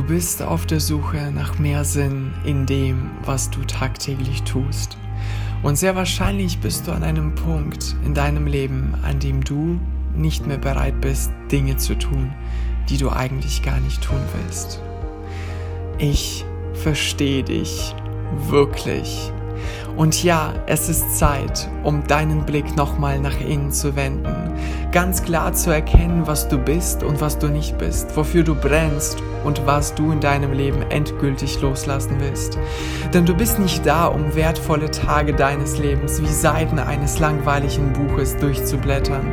Du bist auf der Suche nach mehr Sinn in dem, was du tagtäglich tust. Und sehr wahrscheinlich bist du an einem Punkt in deinem Leben, an dem du nicht mehr bereit bist, Dinge zu tun, die du eigentlich gar nicht tun willst. Ich verstehe dich wirklich. Und ja, es ist Zeit, um deinen Blick nochmal nach innen zu wenden, ganz klar zu erkennen, was du bist und was du nicht bist, wofür du brennst und was du in deinem Leben endgültig loslassen willst. Denn du bist nicht da, um wertvolle Tage deines Lebens wie Seiten eines langweiligen Buches durchzublättern,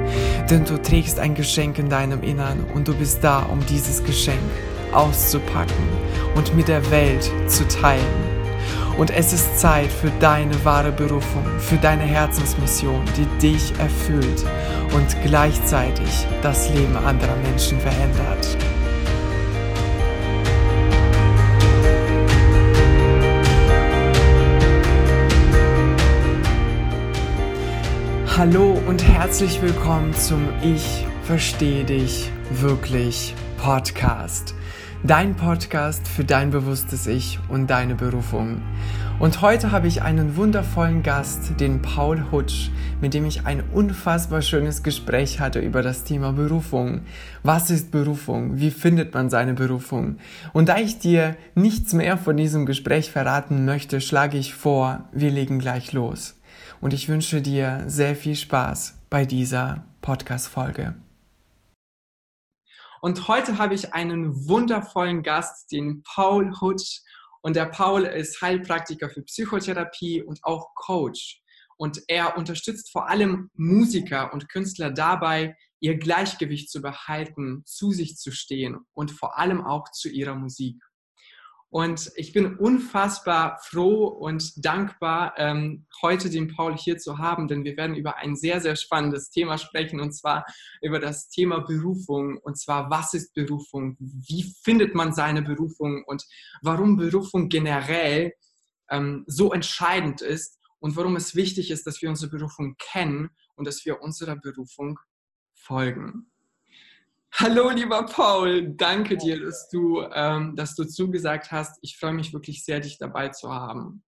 denn du trägst ein Geschenk in deinem Innern und du bist da, um dieses Geschenk auszupacken und mit der Welt zu teilen. Und es ist Zeit für deine wahre Berufung, für deine Herzensmission, die dich erfüllt und gleichzeitig das Leben anderer Menschen verändert. Hallo und herzlich willkommen zum Ich verstehe dich wirklich Podcast. Dein Podcast für dein bewusstes Ich und deine Berufung. Und heute habe ich einen wundervollen Gast, den Paul Hutsch, mit dem ich ein unfassbar schönes Gespräch hatte über das Thema Berufung. Was ist Berufung? Wie findet man seine Berufung? Und da ich dir nichts mehr von diesem Gespräch verraten möchte, schlage ich vor, wir legen gleich los. Und ich wünsche dir sehr viel Spaß bei dieser Podcast-Folge. Und heute habe ich einen wundervollen Gast, den Paul Hutsch. Und der Paul ist Heilpraktiker für Psychotherapie und auch Coach. Und er unterstützt vor allem Musiker und Künstler dabei, ihr Gleichgewicht zu behalten, zu sich zu stehen und vor allem auch zu ihrer Musik. Und ich bin unfassbar froh und dankbar, ähm, heute den Paul hier zu haben, denn wir werden über ein sehr, sehr spannendes Thema sprechen, und zwar über das Thema Berufung. Und zwar, was ist Berufung? Wie findet man seine Berufung? Und warum Berufung generell ähm, so entscheidend ist und warum es wichtig ist, dass wir unsere Berufung kennen und dass wir unserer Berufung folgen. Hallo, lieber Paul, danke dir, dass du, ähm, dass du zugesagt hast. Ich freue mich wirklich sehr, dich dabei zu haben.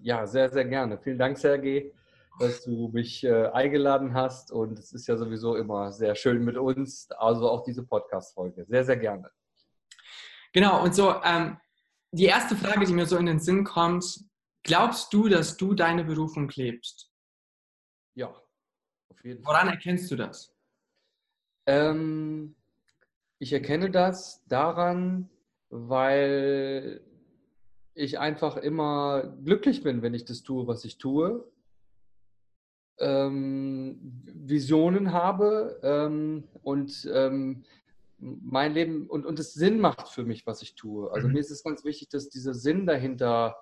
Ja, sehr, sehr gerne. Vielen Dank, Sergej, dass du mich äh, eingeladen hast. Und es ist ja sowieso immer sehr schön mit uns, also auch diese Podcast-Folge. Sehr, sehr gerne. Genau, und so ähm, die erste Frage, die mir so in den Sinn kommt, glaubst du, dass du deine Berufung lebst? Ja, auf jeden Fall. Woran erkennst du das? Ähm, ich erkenne das daran, weil ich einfach immer glücklich bin, wenn ich das tue, was ich tue. Ähm, Visionen habe ähm, und ähm, mein Leben und, und es Sinn macht für mich, was ich tue. Also mhm. mir ist es ganz wichtig, dass dieser Sinn dahinter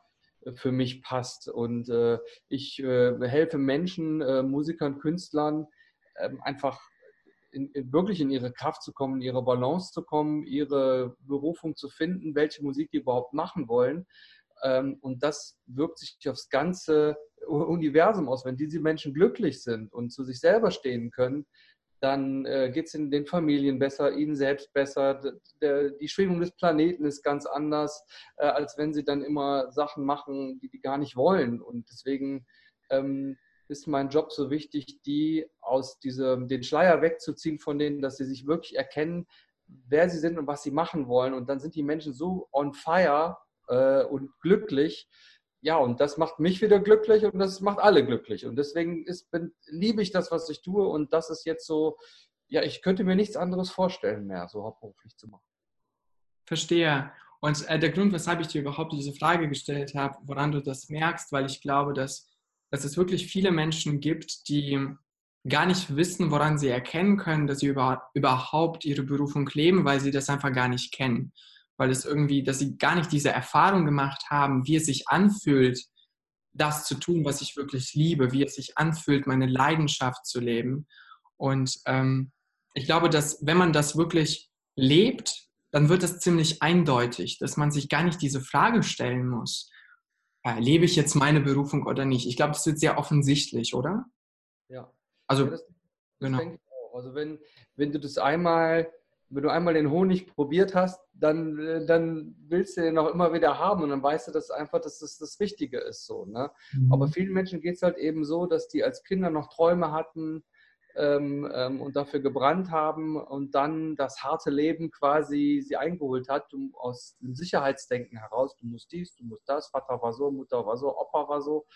für mich passt. Und äh, ich äh, helfe Menschen, äh, Musikern, Künstlern ähm, einfach in, in, wirklich in ihre Kraft zu kommen, in ihre Balance zu kommen, ihre Berufung zu finden, welche Musik die überhaupt machen wollen. Ähm, und das wirkt sich aufs ganze Universum aus. Wenn diese Menschen glücklich sind und zu sich selber stehen können, dann äh, geht es in den Familien besser, ihnen selbst besser. Der, die Schwingung des Planeten ist ganz anders, äh, als wenn sie dann immer Sachen machen, die die gar nicht wollen. Und deswegen ähm, ist mein Job so wichtig, die aus diesem, den Schleier wegzuziehen von denen, dass sie sich wirklich erkennen, wer sie sind und was sie machen wollen. Und dann sind die Menschen so on fire äh, und glücklich. Ja, und das macht mich wieder glücklich und das macht alle glücklich. Und deswegen ist, bin, liebe ich das, was ich tue. Und das ist jetzt so, ja, ich könnte mir nichts anderes vorstellen mehr, so hauptberuflich zu machen. Verstehe. Und äh, der Grund, weshalb ich dir überhaupt diese Frage gestellt habe, woran du das merkst, weil ich glaube, dass dass es wirklich viele Menschen gibt, die gar nicht wissen, woran sie erkennen können, dass sie über, überhaupt ihre Berufung leben, weil sie das einfach gar nicht kennen. Weil es irgendwie, dass sie gar nicht diese Erfahrung gemacht haben, wie es sich anfühlt, das zu tun, was ich wirklich liebe, wie es sich anfühlt, meine Leidenschaft zu leben. Und ähm, ich glaube, dass wenn man das wirklich lebt, dann wird es ziemlich eindeutig, dass man sich gar nicht diese Frage stellen muss, lebe ich jetzt meine Berufung oder nicht? Ich glaube, das wird sehr offensichtlich, oder? Ja. Also, ja, das, das genau. Also wenn, wenn du das einmal wenn du einmal den Honig probiert hast, dann, dann willst du den auch immer wieder haben und dann weißt du, dass einfach, dass das das Richtige ist. So, ne? Mhm. Aber vielen Menschen geht es halt eben so, dass die als Kinder noch Träume hatten ähm, ähm, und dafür gebrannt haben und dann das harte Leben quasi sie eingeholt hat, um aus dem Sicherheitsdenken heraus, du musst dies, du musst das, Vater war so, Mutter war so, Opa war so.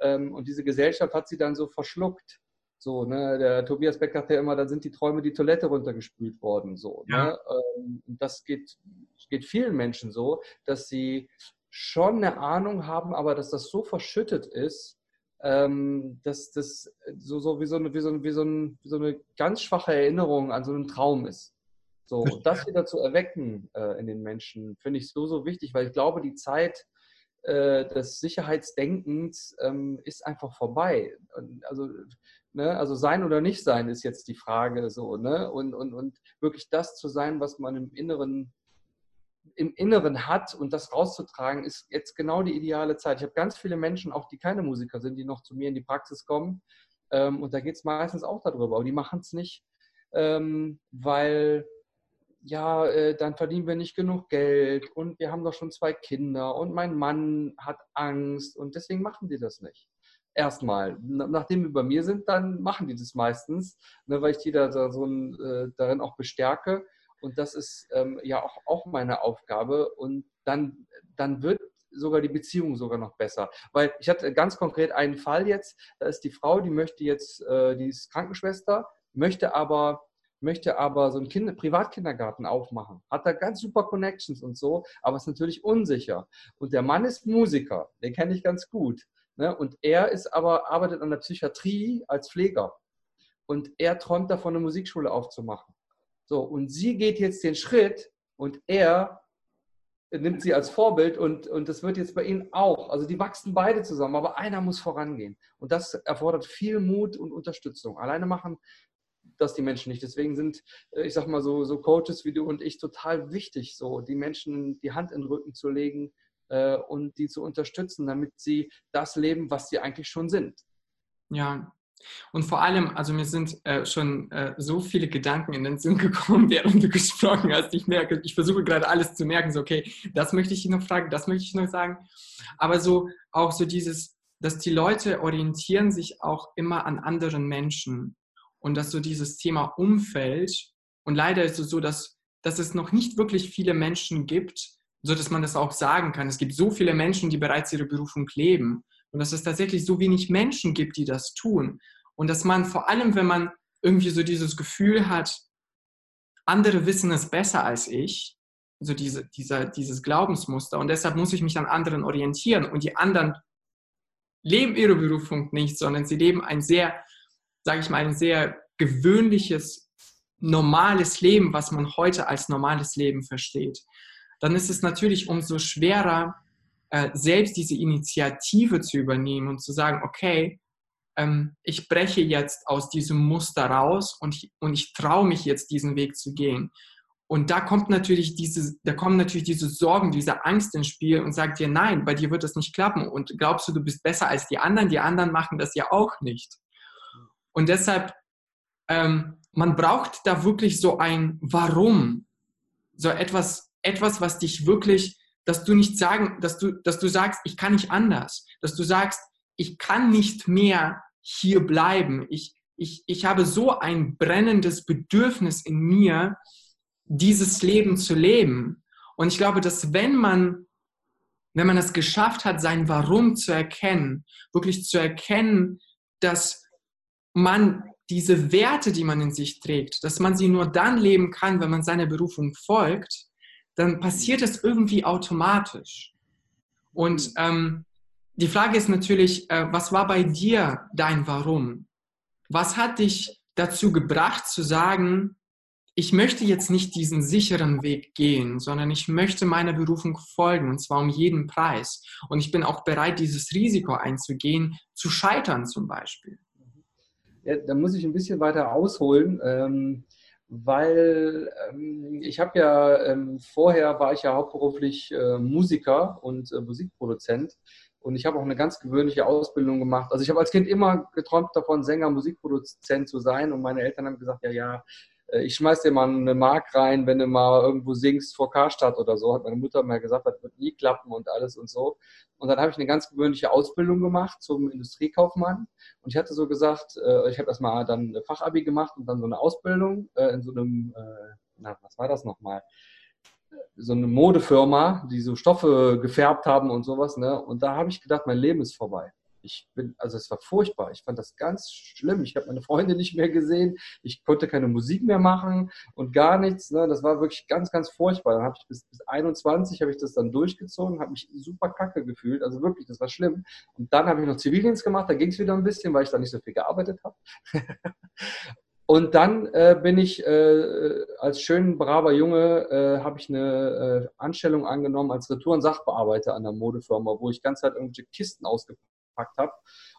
Ähm, und diese Gesellschaft hat sie dann so verschluckt. So, ne, der Tobias Beck sagt ja immer, da sind die Träume die Toilette runtergespült worden. So, ne? ja. ne? das geht, geht vielen Menschen so, dass sie schon eine Ahnung haben, aber dass das so verschüttet ist, ähm, dass das so, so, wie, so eine, wie, so, wie, so ein, wie so eine ganz schwache Erinnerung an so einen Traum ist. So, und das wieder zu erwecken äh, in den Menschen, finde ich so, so wichtig, weil ich glaube, die Zeit äh, des Sicherheitsdenkens ähm, ist einfach vorbei. Also Ne? Also sein oder nicht sein ist jetzt die Frage so. Ne? Und, und, und wirklich das zu sein, was man im Inneren, im Inneren hat und das rauszutragen, ist jetzt genau die ideale Zeit. Ich habe ganz viele Menschen, auch die keine Musiker sind, die noch zu mir in die Praxis kommen. Ähm, und da geht es meistens auch darüber, aber die machen es nicht, ähm, weil ja, äh, dann verdienen wir nicht genug Geld und wir haben doch schon zwei Kinder und mein Mann hat Angst und deswegen machen die das nicht erstmal. Nachdem wir bei mir sind, dann machen die das meistens, ne, weil ich die da so ein, äh, darin auch bestärke. Und das ist ähm, ja auch, auch meine Aufgabe. Und dann, dann wird sogar die Beziehung sogar noch besser. Weil ich hatte ganz konkret einen Fall jetzt, da ist die Frau, die möchte jetzt, äh, die ist Krankenschwester, möchte aber möchte aber so einen Kinder Privatkindergarten aufmachen, hat da ganz super Connections und so, aber ist natürlich unsicher. Und der Mann ist Musiker, den kenne ich ganz gut. Ne? Und er ist aber, arbeitet an der Psychiatrie als Pfleger. Und er träumt davon, eine Musikschule aufzumachen. So, und sie geht jetzt den Schritt und er nimmt sie als Vorbild und, und das wird jetzt bei ihnen auch. Also die wachsen beide zusammen, aber einer muss vorangehen. Und das erfordert viel Mut und Unterstützung. Alleine machen das die Menschen nicht. Deswegen sind, äh, ich sag mal, so, so Coaches wie du und ich total wichtig, so die Menschen die Hand in den Rücken zu legen, äh, und die zu unterstützen, damit sie das leben, was sie eigentlich schon sind. Ja, und vor allem, also mir sind äh, schon äh, so viele Gedanken in den Sinn gekommen, während du gesprochen hast. Ich merke, ich versuche gerade alles zu merken, so okay, das möchte ich noch fragen, das möchte ich noch sagen. Aber so auch so dieses, dass die Leute orientieren sich auch immer an anderen Menschen und dass so dieses Thema Umfeld und leider ist es so, dass, dass es noch nicht wirklich viele Menschen gibt, so dass man das auch sagen kann. Es gibt so viele Menschen, die bereits ihre Berufung leben und dass es tatsächlich so wenig Menschen gibt, die das tun. Und dass man vor allem, wenn man irgendwie so dieses Gefühl hat, andere wissen es besser als ich, so diese, dieser, dieses Glaubensmuster. Und deshalb muss ich mich an anderen orientieren. Und die anderen leben ihre Berufung nicht, sondern sie leben ein sehr, sage ich mal, ein sehr gewöhnliches, normales Leben, was man heute als normales Leben versteht. Dann ist es natürlich umso schwerer, äh, selbst diese Initiative zu übernehmen und zu sagen, okay, ähm, ich breche jetzt aus diesem Muster raus und ich, und ich traue mich jetzt, diesen Weg zu gehen. Und da kommt natürlich diese, da kommen natürlich diese Sorgen, diese Angst ins Spiel und sagt dir, nein, bei dir wird das nicht klappen. Und glaubst du, du bist besser als die anderen? Die anderen machen das ja auch nicht. Und deshalb, ähm, man braucht da wirklich so ein Warum, so etwas, etwas, was dich wirklich, dass du nicht sagen, dass du, dass du sagst, ich kann nicht anders, dass du sagst, ich kann nicht mehr hier bleiben. Ich, ich, ich habe so ein brennendes Bedürfnis in mir, dieses Leben zu leben. Und ich glaube, dass wenn man, wenn man es geschafft hat, sein Warum zu erkennen, wirklich zu erkennen, dass man diese Werte, die man in sich trägt, dass man sie nur dann leben kann, wenn man seiner Berufung folgt, dann passiert es irgendwie automatisch. Und ähm, die Frage ist natürlich, äh, was war bei dir dein Warum? Was hat dich dazu gebracht zu sagen, ich möchte jetzt nicht diesen sicheren Weg gehen, sondern ich möchte meiner Berufung folgen und zwar um jeden Preis. Und ich bin auch bereit, dieses Risiko einzugehen, zu scheitern zum Beispiel. Ja, da muss ich ein bisschen weiter ausholen. Ähm, weil ähm, ich habe ja ähm, vorher war ich ja hauptberuflich äh, Musiker und äh, Musikproduzent und ich habe auch eine ganz gewöhnliche Ausbildung gemacht. Also ich habe als Kind immer geträumt davon, Sänger, Musikproduzent zu sein und meine Eltern haben gesagt, ja, ja, ich schmeiß dir mal eine Mark rein, wenn du mal irgendwo singst vor Karstadt oder so, hat meine Mutter mal gesagt, das wird nie klappen und alles und so. Und dann habe ich eine ganz gewöhnliche Ausbildung gemacht zum Industriekaufmann. Und ich hatte so gesagt, äh, ich habe erstmal dann Fachabi gemacht und dann so eine Ausbildung äh, in so einem, äh, na, was war das nochmal? So eine Modefirma, die so Stoffe gefärbt haben und sowas. Ne? Und da habe ich gedacht, mein Leben ist vorbei. Ich bin, also es war furchtbar. Ich fand das ganz schlimm. Ich habe meine Freunde nicht mehr gesehen. Ich konnte keine Musik mehr machen und gar nichts. Ne? Das war wirklich ganz, ganz furchtbar. Dann habe ich bis, bis 21 habe ich das dann durchgezogen, habe mich super kacke gefühlt. Also wirklich, das war schlimm. Und dann habe ich noch Zivildienst gemacht. Da ging es wieder ein bisschen, weil ich da nicht so viel gearbeitet habe. Und dann äh, bin ich äh, als schön braver Junge, äh, habe ich eine äh, Anstellung angenommen als Retouren-Sachbearbeiter an der Modefirma, wo ich ganz halt irgendwelche Kisten ausgepackt gepackt habe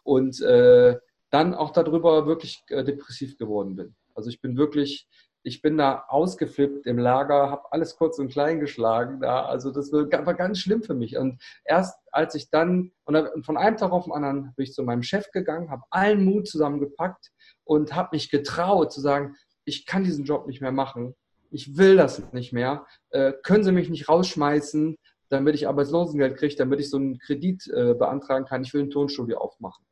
und äh, dann auch darüber wirklich äh, depressiv geworden bin. Also ich bin wirklich, ich bin da ausgeflippt im Lager, habe alles kurz und klein geschlagen da. Also das war ganz schlimm für mich. Und erst als ich dann, und von einem Tag auf den anderen bin ich zu meinem Chef gegangen, habe allen Mut zusammengepackt und habe mich getraut zu sagen, ich kann diesen Job nicht mehr machen. Ich will das nicht mehr. Äh, können Sie mich nicht rausschmeißen? Damit ich Arbeitslosengeld kriege, damit ich so einen Kredit äh, beantragen kann. Ich will ein Tonstudio aufmachen.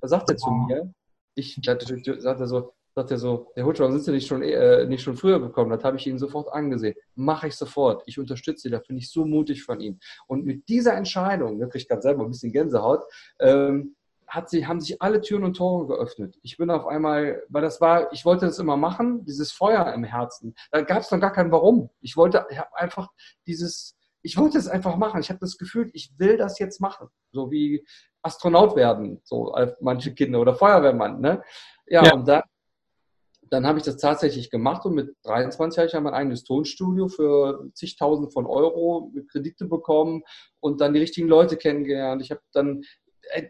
Da sagt er zu mir, ich sagt er so, sagt er so, der Hutsch, warum sind Sie nicht schon, äh, nicht schon früher gekommen? Das habe ich Ihnen sofort angesehen. Mache ich sofort. Ich unterstütze Sie, da finde ich so mutig von Ihnen. Und mit dieser Entscheidung, da kriege ich gerade selber ein bisschen Gänsehaut, ähm, hat sie, haben sich alle Türen und Tore geöffnet. Ich bin auf einmal, weil das war, ich wollte das immer machen, dieses Feuer im Herzen. Da gab es noch gar kein Warum. Ich wollte, ich habe einfach dieses, ich wollte es einfach machen. Ich habe das Gefühl, ich will das jetzt machen. So wie Astronaut werden, so manche Kinder oder Feuerwehrmann. Ne? Ja, ja. und dann, dann habe ich das tatsächlich gemacht und mit 23 habe ich ja mein eigenes Tonstudio für zigtausend von Euro mit Kredite bekommen und dann die richtigen Leute kennengelernt. Ich habe dann äh,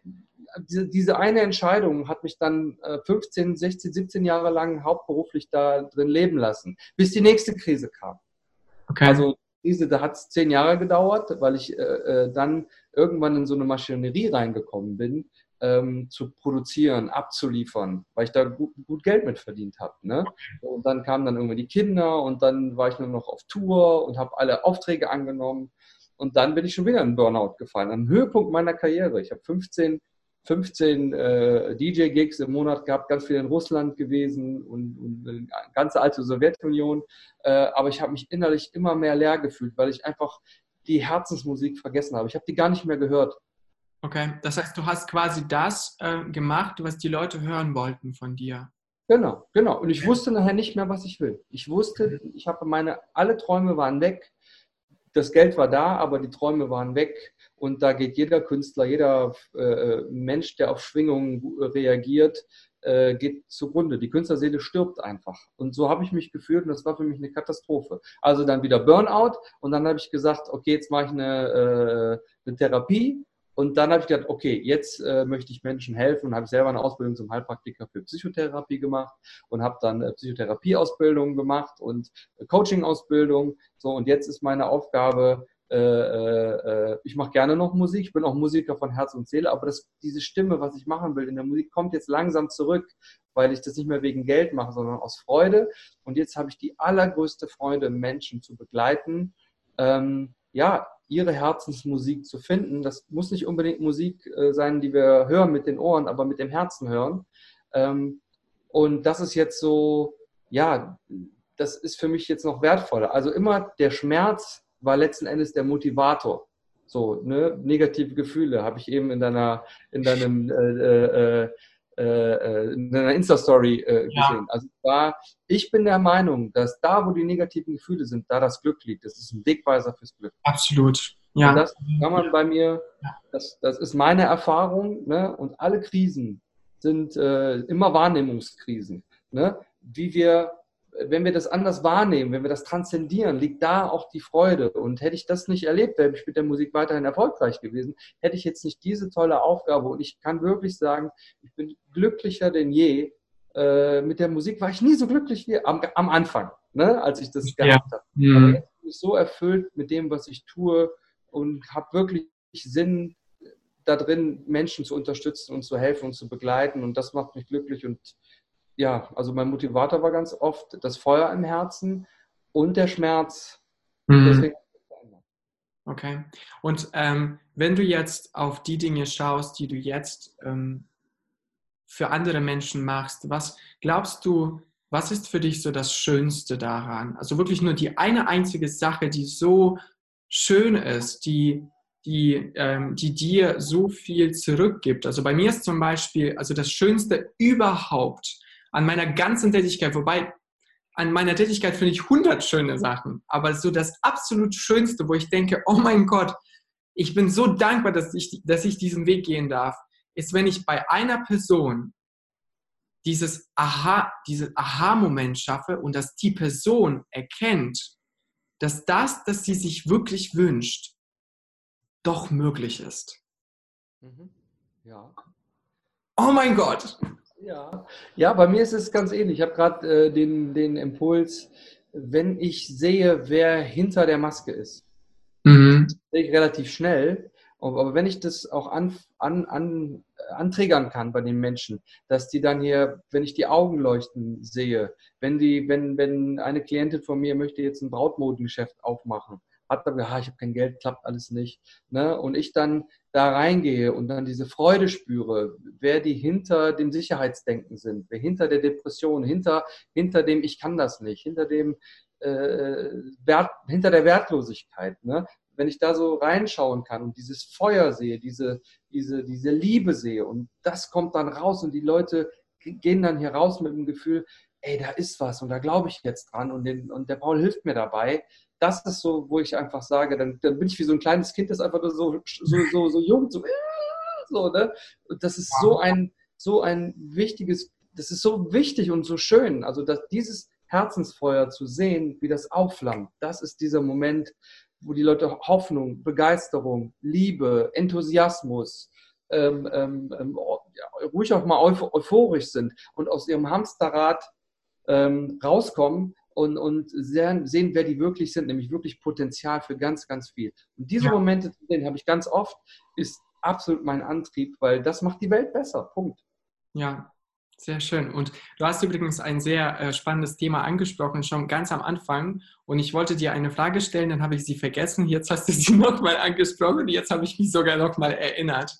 diese, diese eine Entscheidung hat mich dann 15, 16, 17 Jahre lang hauptberuflich da drin leben lassen, bis die nächste Krise kam. Okay. Also Krise, da hat es zehn Jahre gedauert, weil ich äh, äh, dann irgendwann in so eine Maschinerie reingekommen bin, ähm, zu produzieren, abzuliefern, weil ich da gut, gut Geld mit verdient habe. Ne? Und dann kamen dann irgendwann die Kinder und dann war ich nur noch auf Tour und habe alle Aufträge angenommen. Und dann bin ich schon wieder in Burnout gefallen, am Höhepunkt meiner Karriere. Ich habe 15 15 äh, DJ-Gigs im Monat gehabt, ganz viel in Russland gewesen und, und eine ganze alte Sowjetunion. Äh, aber ich habe mich innerlich immer mehr leer gefühlt, weil ich einfach die Herzensmusik vergessen habe. Ich habe die gar nicht mehr gehört. Okay, das heißt, du hast quasi das äh, gemacht, was die Leute hören wollten von dir. Genau, genau. Und ich wusste nachher nicht mehr, was ich will. Ich wusste, ich habe meine, alle Träume waren weg. Das Geld war da, aber die Träume waren weg. Und da geht jeder Künstler, jeder äh, Mensch, der auf Schwingungen reagiert, äh, geht zugrunde. Die Künstlerseele stirbt einfach. Und so habe ich mich gefühlt und das war für mich eine Katastrophe. Also dann wieder Burnout und dann habe ich gesagt, okay, jetzt mache ich eine, äh, eine Therapie. Und dann habe ich gedacht, okay, jetzt äh, möchte ich Menschen helfen und habe selber eine Ausbildung zum Heilpraktiker für Psychotherapie gemacht und habe dann äh, Psychotherapieausbildung gemacht und äh, Coaching-Ausbildung. So, und jetzt ist meine Aufgabe, äh, äh, ich mache gerne noch Musik, ich bin auch Musiker von Herz und Seele, aber das, diese Stimme, was ich machen will in der Musik, kommt jetzt langsam zurück, weil ich das nicht mehr wegen Geld mache, sondern aus Freude. Und jetzt habe ich die allergrößte Freude, Menschen zu begleiten, ähm, ja, ihre Herzensmusik zu finden. Das muss nicht unbedingt Musik äh, sein, die wir hören mit den Ohren, aber mit dem Herzen hören. Ähm, und das ist jetzt so, ja, das ist für mich jetzt noch wertvoller. Also immer der Schmerz war letzten Endes der Motivator. So, ne, negative Gefühle habe ich eben in deiner, in deinem, äh, äh, äh, in deiner Insta-Story äh, gesehen. Ja. Also da, ich bin der Meinung, dass da, wo die negativen Gefühle sind, da das Glück liegt. Das ist ein Wegweiser fürs Glück. Absolut. Ja. Und das kann man bei mir, das, das ist meine Erfahrung, ne? Und alle Krisen sind äh, immer Wahrnehmungskrisen. Ne? Wie wir wenn wir das anders wahrnehmen, wenn wir das transzendieren, liegt da auch die Freude. Und hätte ich das nicht erlebt, wäre ich mit der Musik weiterhin erfolgreich gewesen, hätte ich jetzt nicht diese tolle Aufgabe. Und ich kann wirklich sagen, ich bin glücklicher denn je. Äh, mit der Musik war ich nie so glücklich wie am, am Anfang, ne, als ich das gehabt habe. Mhm. Aber jetzt bin ich so erfüllt mit dem, was ich tue und habe wirklich Sinn da drin, Menschen zu unterstützen und zu helfen und zu begleiten. Und das macht mich glücklich und ja, also mein Motivator war ganz oft das Feuer im Herzen und der Schmerz. Mhm. Okay. Und ähm, wenn du jetzt auf die Dinge schaust, die du jetzt ähm, für andere Menschen machst, was glaubst du, was ist für dich so das Schönste daran? Also wirklich nur die eine einzige Sache, die so schön ist, die, die, ähm, die dir so viel zurückgibt. Also bei mir ist zum Beispiel, also das Schönste überhaupt an meiner ganzen Tätigkeit, wobei an meiner Tätigkeit finde ich hundert schöne Sachen, aber so das absolut Schönste, wo ich denke, oh mein Gott, ich bin so dankbar, dass ich, dass ich diesen Weg gehen darf, ist, wenn ich bei einer Person dieses Aha, diesen Aha-Moment schaffe und dass die Person erkennt, dass das, das sie sich wirklich wünscht, doch möglich ist. Mhm. Ja. Oh mein Gott! Ja, ja bei mir ist es ganz ähnlich. Ich habe gerade äh, den, den Impuls, wenn ich sehe, wer hinter der Maske ist, mhm. sehe ich relativ schnell. Aber wenn ich das auch an, an, an, anträgern kann bei den Menschen, dass die dann hier, wenn ich die Augen leuchten sehe, wenn die, wenn, wenn eine Klientin von mir möchte jetzt ein Brautmodengeschäft aufmachen, hat aber, ah, ich habe kein Geld, klappt alles nicht. Ne? Und ich dann da reingehe und dann diese Freude spüre, wer die hinter dem Sicherheitsdenken sind, wer hinter der Depression, hinter, hinter dem ich kann das nicht, hinter dem äh, Wert, hinter der Wertlosigkeit. Ne? Wenn ich da so reinschauen kann und dieses Feuer sehe, diese, diese, diese Liebe sehe und das kommt dann raus und die Leute gehen dann hier raus mit dem Gefühl, ey, da ist was und da glaube ich jetzt dran und, den, und der Paul hilft mir dabei, das ist so, wo ich einfach sage, dann, dann bin ich wie so ein kleines Kind, das einfach nur so, so, so, so jung, so, so, ne? Und das ist so ein, so ein wichtiges, das ist so wichtig und so schön. Also, dass dieses Herzensfeuer zu sehen, wie das aufflammt, das ist dieser Moment, wo die Leute Hoffnung, Begeisterung, Liebe, Enthusiasmus, ähm, ähm, ähm ja, ruhig auch mal euphorisch sind und aus ihrem Hamsterrad ähm, rauskommen und, und sehen, wer die wirklich sind, nämlich wirklich Potenzial für ganz, ganz viel. Und diese ja. Momente, den habe ich ganz oft, ist absolut mein Antrieb, weil das macht die Welt besser. Punkt. Ja, sehr schön. Und du hast übrigens ein sehr äh, spannendes Thema angesprochen, schon ganz am Anfang. Und ich wollte dir eine Frage stellen, dann habe ich sie vergessen. Jetzt hast du sie nochmal angesprochen. Jetzt habe ich mich sogar nochmal erinnert.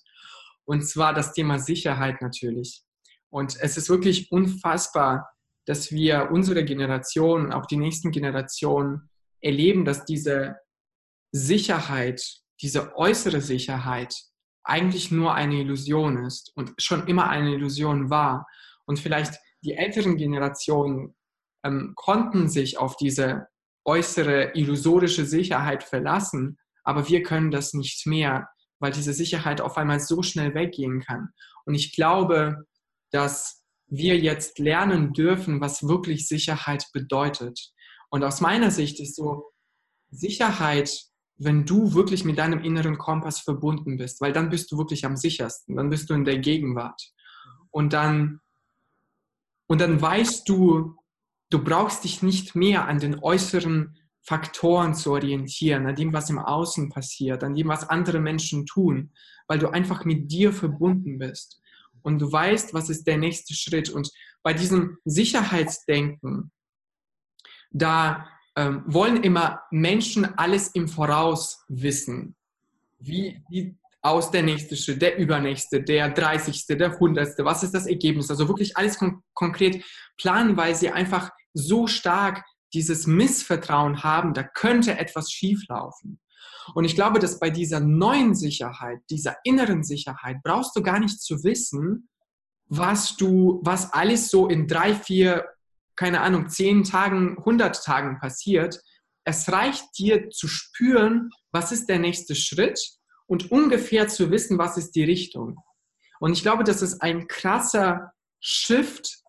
Und zwar das Thema Sicherheit natürlich. Und es ist wirklich unfassbar, dass wir unsere Generation, auch die nächsten Generationen erleben, dass diese Sicherheit, diese äußere Sicherheit eigentlich nur eine Illusion ist und schon immer eine Illusion war. Und vielleicht die älteren Generationen ähm, konnten sich auf diese äußere illusorische Sicherheit verlassen, aber wir können das nicht mehr, weil diese Sicherheit auf einmal so schnell weggehen kann. Und ich glaube, dass wir jetzt lernen dürfen, was wirklich Sicherheit bedeutet. Und aus meiner Sicht ist so Sicherheit, wenn du wirklich mit deinem inneren Kompass verbunden bist, weil dann bist du wirklich am sichersten, dann bist du in der Gegenwart. Und dann, und dann weißt du, du brauchst dich nicht mehr an den äußeren Faktoren zu orientieren, an dem, was im Außen passiert, an dem, was andere Menschen tun, weil du einfach mit dir verbunden bist und du weißt, was ist der nächste Schritt. Und bei diesem Sicherheitsdenken, da ähm, wollen immer Menschen alles im Voraus wissen. Wie, wie aus der nächste Schritt, der übernächste, der 30., der 100., was ist das Ergebnis? Also wirklich alles kon konkret planen, weil sie einfach so stark dieses Missvertrauen haben, da könnte etwas schieflaufen. Und ich glaube, dass bei dieser neuen Sicherheit, dieser inneren Sicherheit, brauchst du gar nicht zu wissen, was du, was alles so in drei, vier, keine Ahnung, zehn Tagen, hundert Tagen passiert. Es reicht dir zu spüren, was ist der nächste Schritt und ungefähr zu wissen, was ist die Richtung. Und ich glaube, das ist ein krasser Shift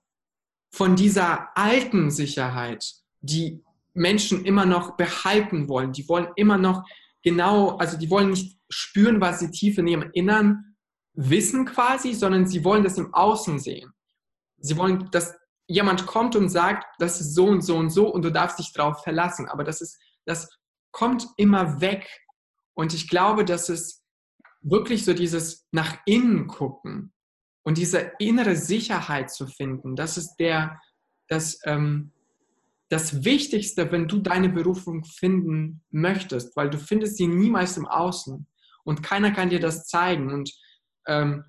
von dieser alten Sicherheit, die Menschen immer noch behalten wollen. Die wollen immer noch genau, also die wollen nicht spüren, was sie tief in ihrem Innern wissen quasi, sondern sie wollen das im Außen sehen. Sie wollen, dass jemand kommt und sagt, das ist so und so und so und du darfst dich darauf verlassen. Aber das ist, das kommt immer weg. Und ich glaube, dass es wirklich so dieses nach innen gucken, Und diese innere Sicherheit zu finden, das ist der, das, ähm, das Wichtigste, wenn du deine Berufung finden möchtest, weil du findest sie niemals im Außen und keiner kann dir das zeigen. Und ähm,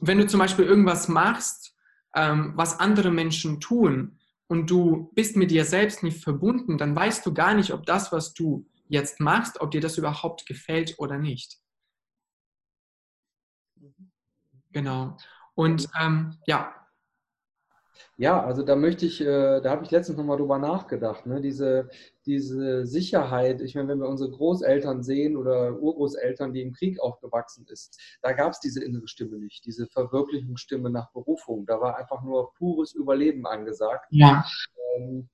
wenn du zum Beispiel irgendwas machst, ähm, was andere Menschen tun und du bist mit dir selbst nicht verbunden, dann weißt du gar nicht, ob das, was du jetzt machst, ob dir das überhaupt gefällt oder nicht. Genau. Und ähm, ja, ja, also da möchte ich, äh, da habe ich letztens nochmal drüber nachgedacht, ne? diese, diese Sicherheit, ich meine, wenn wir unsere Großeltern sehen oder Urgroßeltern, die im Krieg aufgewachsen ist, da gab es diese innere Stimme nicht, diese Verwirklichungsstimme nach Berufung. Da war einfach nur pures Überleben angesagt. Ja. Ähm,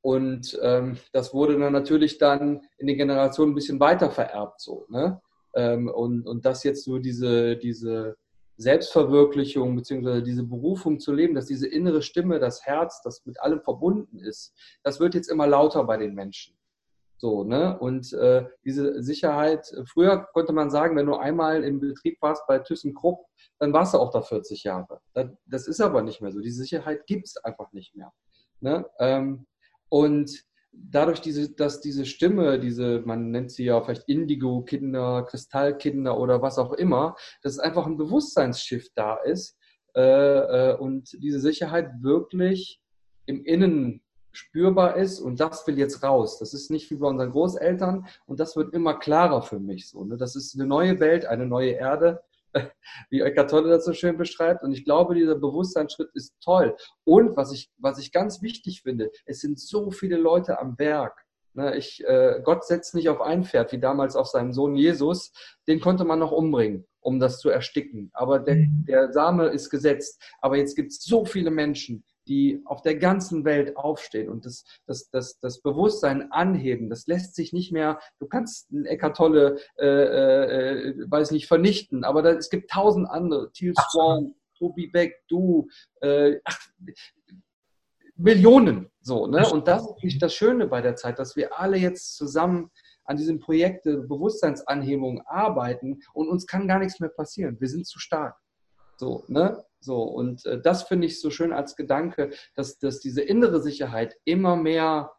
und ähm, das wurde dann natürlich dann in den Generationen ein bisschen weiter vererbt so. Ne? Ähm, und, und das jetzt so diese, diese Selbstverwirklichung beziehungsweise diese Berufung zu leben, dass diese innere Stimme, das Herz, das mit allem verbunden ist, das wird jetzt immer lauter bei den Menschen. So, ne? Und äh, diese Sicherheit, früher konnte man sagen, wenn du einmal im Betrieb warst bei ThyssenKrupp, dann warst du auch da 40 Jahre. Das, das ist aber nicht mehr so. Diese Sicherheit gibt es einfach nicht mehr. Ne? Ähm, und dadurch, diese, dass diese Stimme, diese, man nennt sie ja vielleicht Indigo-Kinder, Kristallkinder oder was auch immer, dass einfach ein Bewusstseinsschiff da ist äh, äh, und diese Sicherheit wirklich im Innen spürbar ist und das will jetzt raus. Das ist nicht wie bei unseren Großeltern und das wird immer klarer für mich so. Ne? Das ist eine neue Welt, eine neue Erde wie Eckart Tolle das so schön beschreibt. Und ich glaube, dieser Bewusstseinsschritt ist toll. Und was ich, was ich ganz wichtig finde, es sind so viele Leute am Werk. Ne, ich, äh, Gott setzt nicht auf ein Pferd, wie damals auf seinen Sohn Jesus. Den konnte man noch umbringen, um das zu ersticken. Aber der, mhm. der Same ist gesetzt. Aber jetzt gibt es so viele Menschen, die auf der ganzen Welt aufstehen und das, das, das, das Bewusstsein anheben. Das lässt sich nicht mehr, du kannst einen Eckart Tolle, äh, äh, weiß nicht, vernichten, aber da, es gibt tausend andere, Thiel Swan, Tobi Beck, du, äh, ach, Millionen, so, ne? Und das ist das Schöne bei der Zeit, dass wir alle jetzt zusammen an diesem Projekt Bewusstseinsanhebung arbeiten und uns kann gar nichts mehr passieren. Wir sind zu stark. So, ne? So, und äh, das finde ich so schön als Gedanke, dass, dass diese innere Sicherheit immer mehr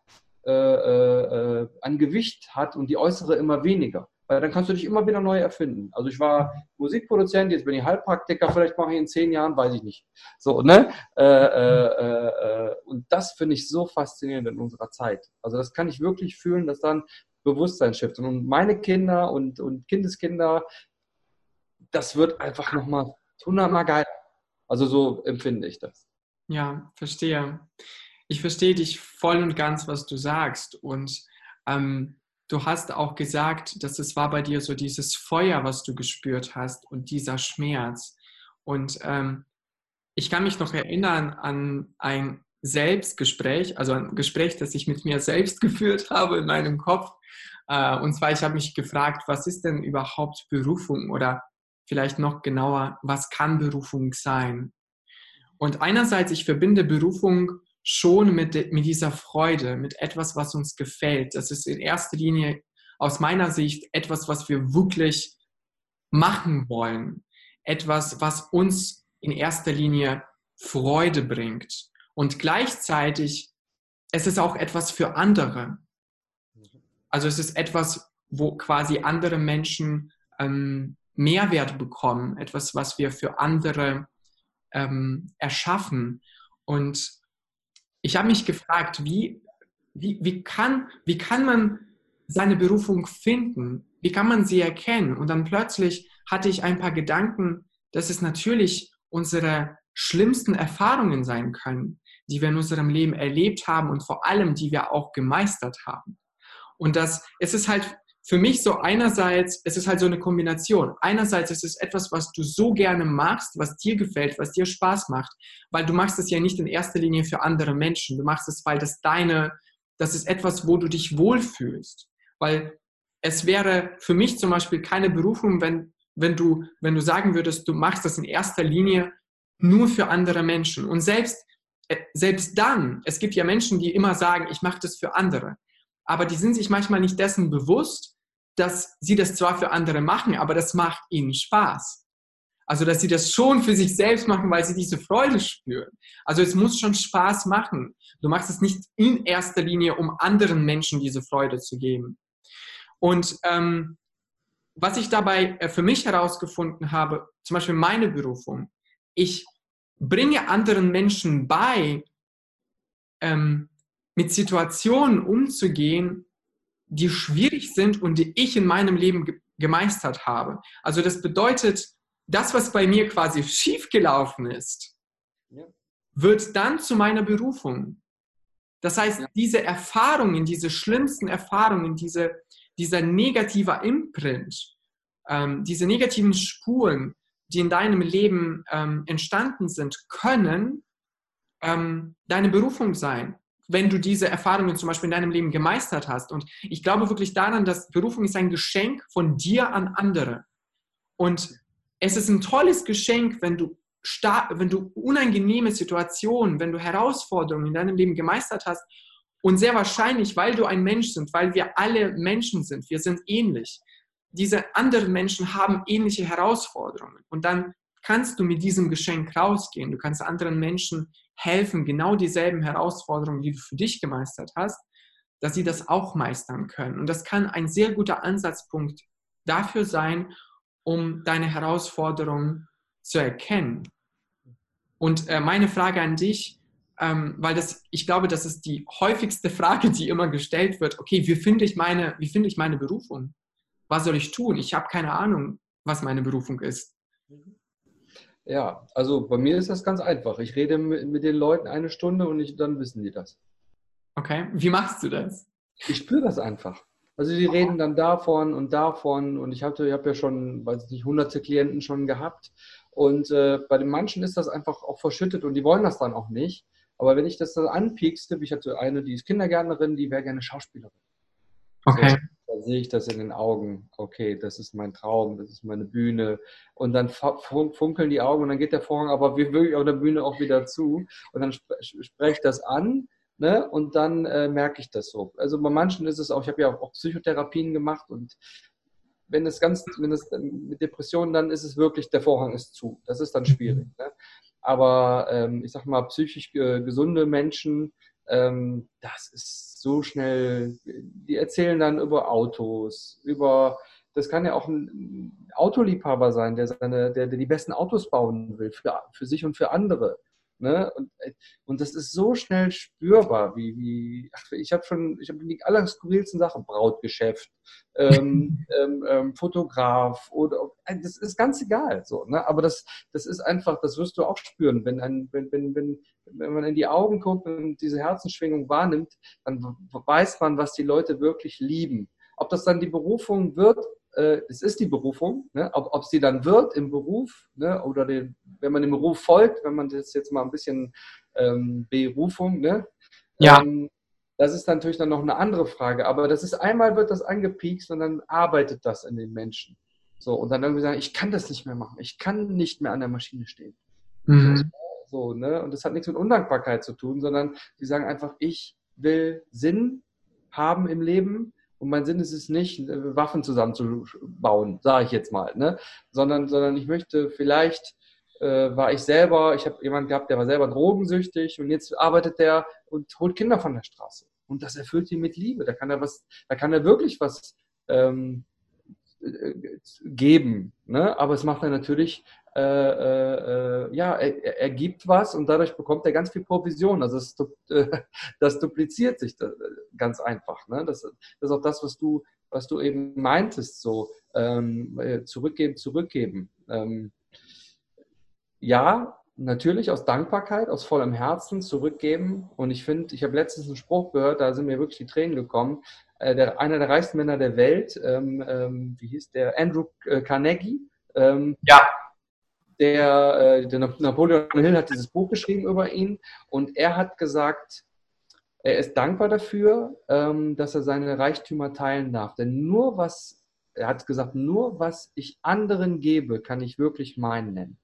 äh, äh, an Gewicht hat und die äußere immer weniger. Weil dann kannst du dich immer wieder neu erfinden. Also ich war Musikproduzent, jetzt bin ich Heilpraktiker, vielleicht mache ich in zehn Jahren, weiß ich nicht. So, ne? Äh, äh, äh, und das finde ich so faszinierend in unserer Zeit. Also das kann ich wirklich fühlen, dass dann Bewusstsein schiftet. Und meine Kinder und, und Kindeskinder, das wird einfach nochmal hundertmal geiler. Also so empfinde ich das. Ja, verstehe. Ich verstehe dich voll und ganz, was du sagst. Und ähm, du hast auch gesagt, dass es war bei dir so dieses Feuer, was du gespürt hast und dieser Schmerz. Und ähm, ich kann mich noch erinnern an ein Selbstgespräch, also ein Gespräch, das ich mit mir selbst geführt habe in meinem Kopf. Äh, und zwar, ich habe mich gefragt, was ist denn überhaupt Berufung oder vielleicht noch genauer, was kann Berufung sein? Und einerseits, ich verbinde Berufung schon mit, mit dieser Freude, mit etwas, was uns gefällt. Das ist in erster Linie aus meiner Sicht etwas, was wir wirklich machen wollen. Etwas, was uns in erster Linie Freude bringt. Und gleichzeitig, es ist auch etwas für andere. Also es ist etwas, wo quasi andere Menschen ähm, Mehrwert bekommen, etwas, was wir für andere ähm, erschaffen. Und ich habe mich gefragt, wie, wie, wie, kann, wie kann man seine Berufung finden? Wie kann man sie erkennen? Und dann plötzlich hatte ich ein paar Gedanken, dass es natürlich unsere schlimmsten Erfahrungen sein können, die wir in unserem Leben erlebt haben und vor allem, die wir auch gemeistert haben. Und dass es ist halt für mich so einerseits, es ist halt so eine Kombination. Einerseits ist es etwas, was du so gerne machst, was dir gefällt, was dir Spaß macht, weil du machst es ja nicht in erster Linie für andere Menschen. Du machst es, weil das deine, das ist etwas, wo du dich wohlfühlst. Weil es wäre für mich zum Beispiel keine Berufung, wenn, wenn du, wenn du sagen würdest, du machst das in erster Linie nur für andere Menschen. Und selbst, äh, selbst dann, es gibt ja Menschen, die immer sagen, ich mache das für andere aber die sind sich manchmal nicht dessen bewusst, dass sie das zwar für andere machen, aber das macht ihnen Spaß. Also, dass sie das schon für sich selbst machen, weil sie diese Freude spüren. Also, es muss schon Spaß machen. Du machst es nicht in erster Linie, um anderen Menschen diese Freude zu geben. Und ähm, was ich dabei äh, für mich herausgefunden habe, zum Beispiel meine Berufung, ich bringe anderen Menschen bei, ähm, mit Situationen umzugehen, die schwierig sind und die ich in meinem Leben ge gemeistert habe. Also das bedeutet, das, was bei mir quasi schiefgelaufen ist, ja. wird dann zu meiner Berufung. Das heißt, ja. diese Erfahrungen, diese schlimmsten Erfahrungen, diese, dieser negative Imprint, ähm, diese negativen Spuren, die in deinem Leben ähm, entstanden sind, können ähm, deine Berufung sein, wenn du diese Erfahrungen zum Beispiel in deinem Leben gemeistert hast. Und ich glaube wirklich daran, dass Berufung ist ein Geschenk von dir an andere. Und es ist ein tolles Geschenk, wenn du, wenn du unangenehme Situationen, wenn du Herausforderungen in deinem Leben gemeistert hast. Und sehr wahrscheinlich, weil du ein Mensch sind, weil wir alle Menschen sind, wir sind ähnlich. Diese anderen Menschen haben ähnliche Herausforderungen. Und dann kannst du mit diesem Geschenk rausgehen. Du kannst anderen Menschen helfen, genau dieselben Herausforderungen, die du für dich gemeistert hast, dass sie das auch meistern können. Und das kann ein sehr guter Ansatzpunkt dafür sein, um deine Herausforderungen zu erkennen. Und äh, meine Frage an dich, ähm, weil das, ich glaube, das ist die häufigste Frage, die immer gestellt wird. Okay, wie finde ich meine, wie finde ich meine Berufung? Was soll ich tun? Ich habe keine Ahnung, was meine Berufung ist. Ja, also bei mir ist das ganz einfach. Ich rede mit, mit den Leuten eine Stunde und ich, dann wissen die das. Okay, wie machst du das? Ich spüre das einfach. Also die reden dann davon und davon und ich hatte, ich habe ja schon, weiß ich nicht, hunderte Klienten schon gehabt und äh, bei den manchen ist das einfach auch verschüttet und die wollen das dann auch nicht. Aber wenn ich das dann anpiekste, ich hatte eine, die ist Kindergärtnerin, die wäre gerne Schauspielerin. Okay. So, sehe ich das in den Augen. Okay, das ist mein Traum, das ist meine Bühne. Und dann funkeln die Augen und dann geht der Vorhang aber wirklich auf der Bühne auch wieder zu. Und dann spreche ich das an Ne? Und dann äh, merke ich das so. Also bei manchen ist es auch, ich habe ja auch Psychotherapien gemacht und wenn es ganz, wenn es mit Depressionen, dann ist es wirklich, der Vorhang ist zu. Das ist dann schwierig. Ne? Aber ähm, ich sag mal, psychisch äh, gesunde Menschen, ähm, das ist so schnell, die erzählen dann über Autos, über, das kann ja auch ein Autoliebhaber sein, der, seine, der, der die besten Autos bauen will, für, für sich und für andere. Ne? Und, äh, und das ist so schnell spürbar, wie, wie ach, ich habe schon, ich habe die allerskurrilsten Sachen, Brautgeschäft, ähm, ähm, ähm, Fotograf oder äh, das ist ganz egal. So, ne? Aber das, das ist einfach, das wirst du auch spüren, wenn, ein, wenn, wenn, wenn, wenn man in die Augen guckt und diese Herzensschwingung wahrnimmt, dann weiß man, was die Leute wirklich lieben. Ob das dann die Berufung wird, äh, es ist die Berufung, ne? ob, ob sie dann wird im Beruf ne? oder den, wenn man dem Beruf folgt, wenn man das jetzt mal ein bisschen ähm, Berufung, ne? Ja. Ähm, das ist natürlich dann noch eine andere Frage, aber das ist einmal wird das angepiekst und dann arbeitet das in den Menschen. So, und dann irgendwie sagen, ich kann das nicht mehr machen, ich kann nicht mehr an der Maschine stehen. Mhm. So, ne? Und das hat nichts mit Undankbarkeit zu tun, sondern die sagen einfach, ich will Sinn haben im Leben und mein Sinn ist es nicht, äh, Waffen zusammenzubauen, sage ich jetzt mal, ne? sondern, sondern ich möchte vielleicht, äh, war ich selber, ich habe jemanden gehabt, der war selber drogensüchtig und jetzt arbeitet der und holt Kinder von der Straße. Und das erfüllt ihn mit Liebe. Da kann er was, da kann er wirklich was ähm, äh, geben. Ne? Aber es macht er natürlich äh, äh, äh, ja, er, er, gibt was und dadurch bekommt er ganz viel Provision. Also das, äh, das dupliziert sich das, ganz einfach. Ne? Das, das, ist auch das, was du, was du eben meintest, so ähm, zurückgeben, zurückgeben. Ähm, ja, natürlich aus Dankbarkeit, aus vollem Herzen zurückgeben. Und ich finde, ich habe letztens einen Spruch gehört, da sind mir wirklich die Tränen gekommen. Äh, der, einer der reichsten Männer der Welt, ähm, ähm wie hieß der? Andrew Carnegie. Ähm, ja der, äh, der Napoleon Hill hat dieses Buch geschrieben über ihn und er hat gesagt, er ist dankbar dafür, ähm, dass er seine Reichtümer teilen darf. Denn nur was, er hat gesagt, nur was ich anderen gebe, kann ich wirklich mein nennen.